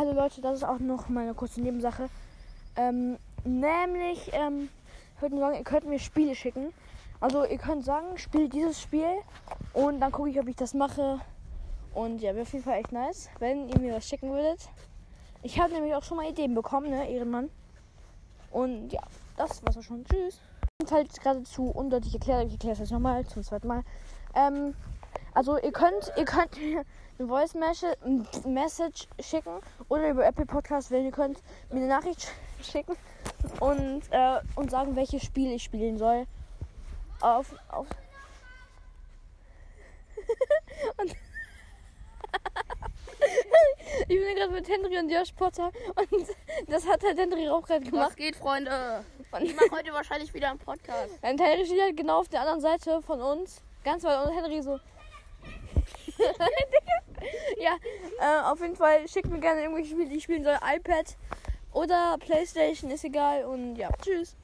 Leute, das ist auch noch meine kurze Nebensache. Ähm, nämlich, ähm, ich würde sagen, ihr könnt mir Spiele schicken. Also ihr könnt sagen, spiel dieses Spiel und dann gucke ich, ob ich das mache. Und ja, wäre auf jeden Fall echt nice, wenn ihr mir was schicken würdet. Ich habe nämlich auch schon mal Ideen bekommen, ne, Ehrenmann. Und ja, das war's auch schon. Tschüss. Und halt gerade zu undeutlich erklärt, ich erkläre es jetzt nochmal zum zweiten Mal. Ähm, also ihr könnt, ihr könnt mir eine Voice Message schicken oder über Apple Podcast, wenn ihr könnt, mir eine Nachricht schicken und, äh, und sagen, welches Spiel ich spielen soll. Auf, auf. und ich bin gerade mit Henry und Josh Potter und das hat halt Henry auch gerade Was gemacht. geht, Freunde? Und Ich mache heute wahrscheinlich wieder einen Podcast. und Henry steht halt genau auf der anderen Seite von uns. Ganz weit und Henry so. Ja, äh, auf jeden Fall schickt mir gerne irgendwelche Spiele, die ich spielen soll. iPad oder Playstation, ist egal. Und ja, tschüss.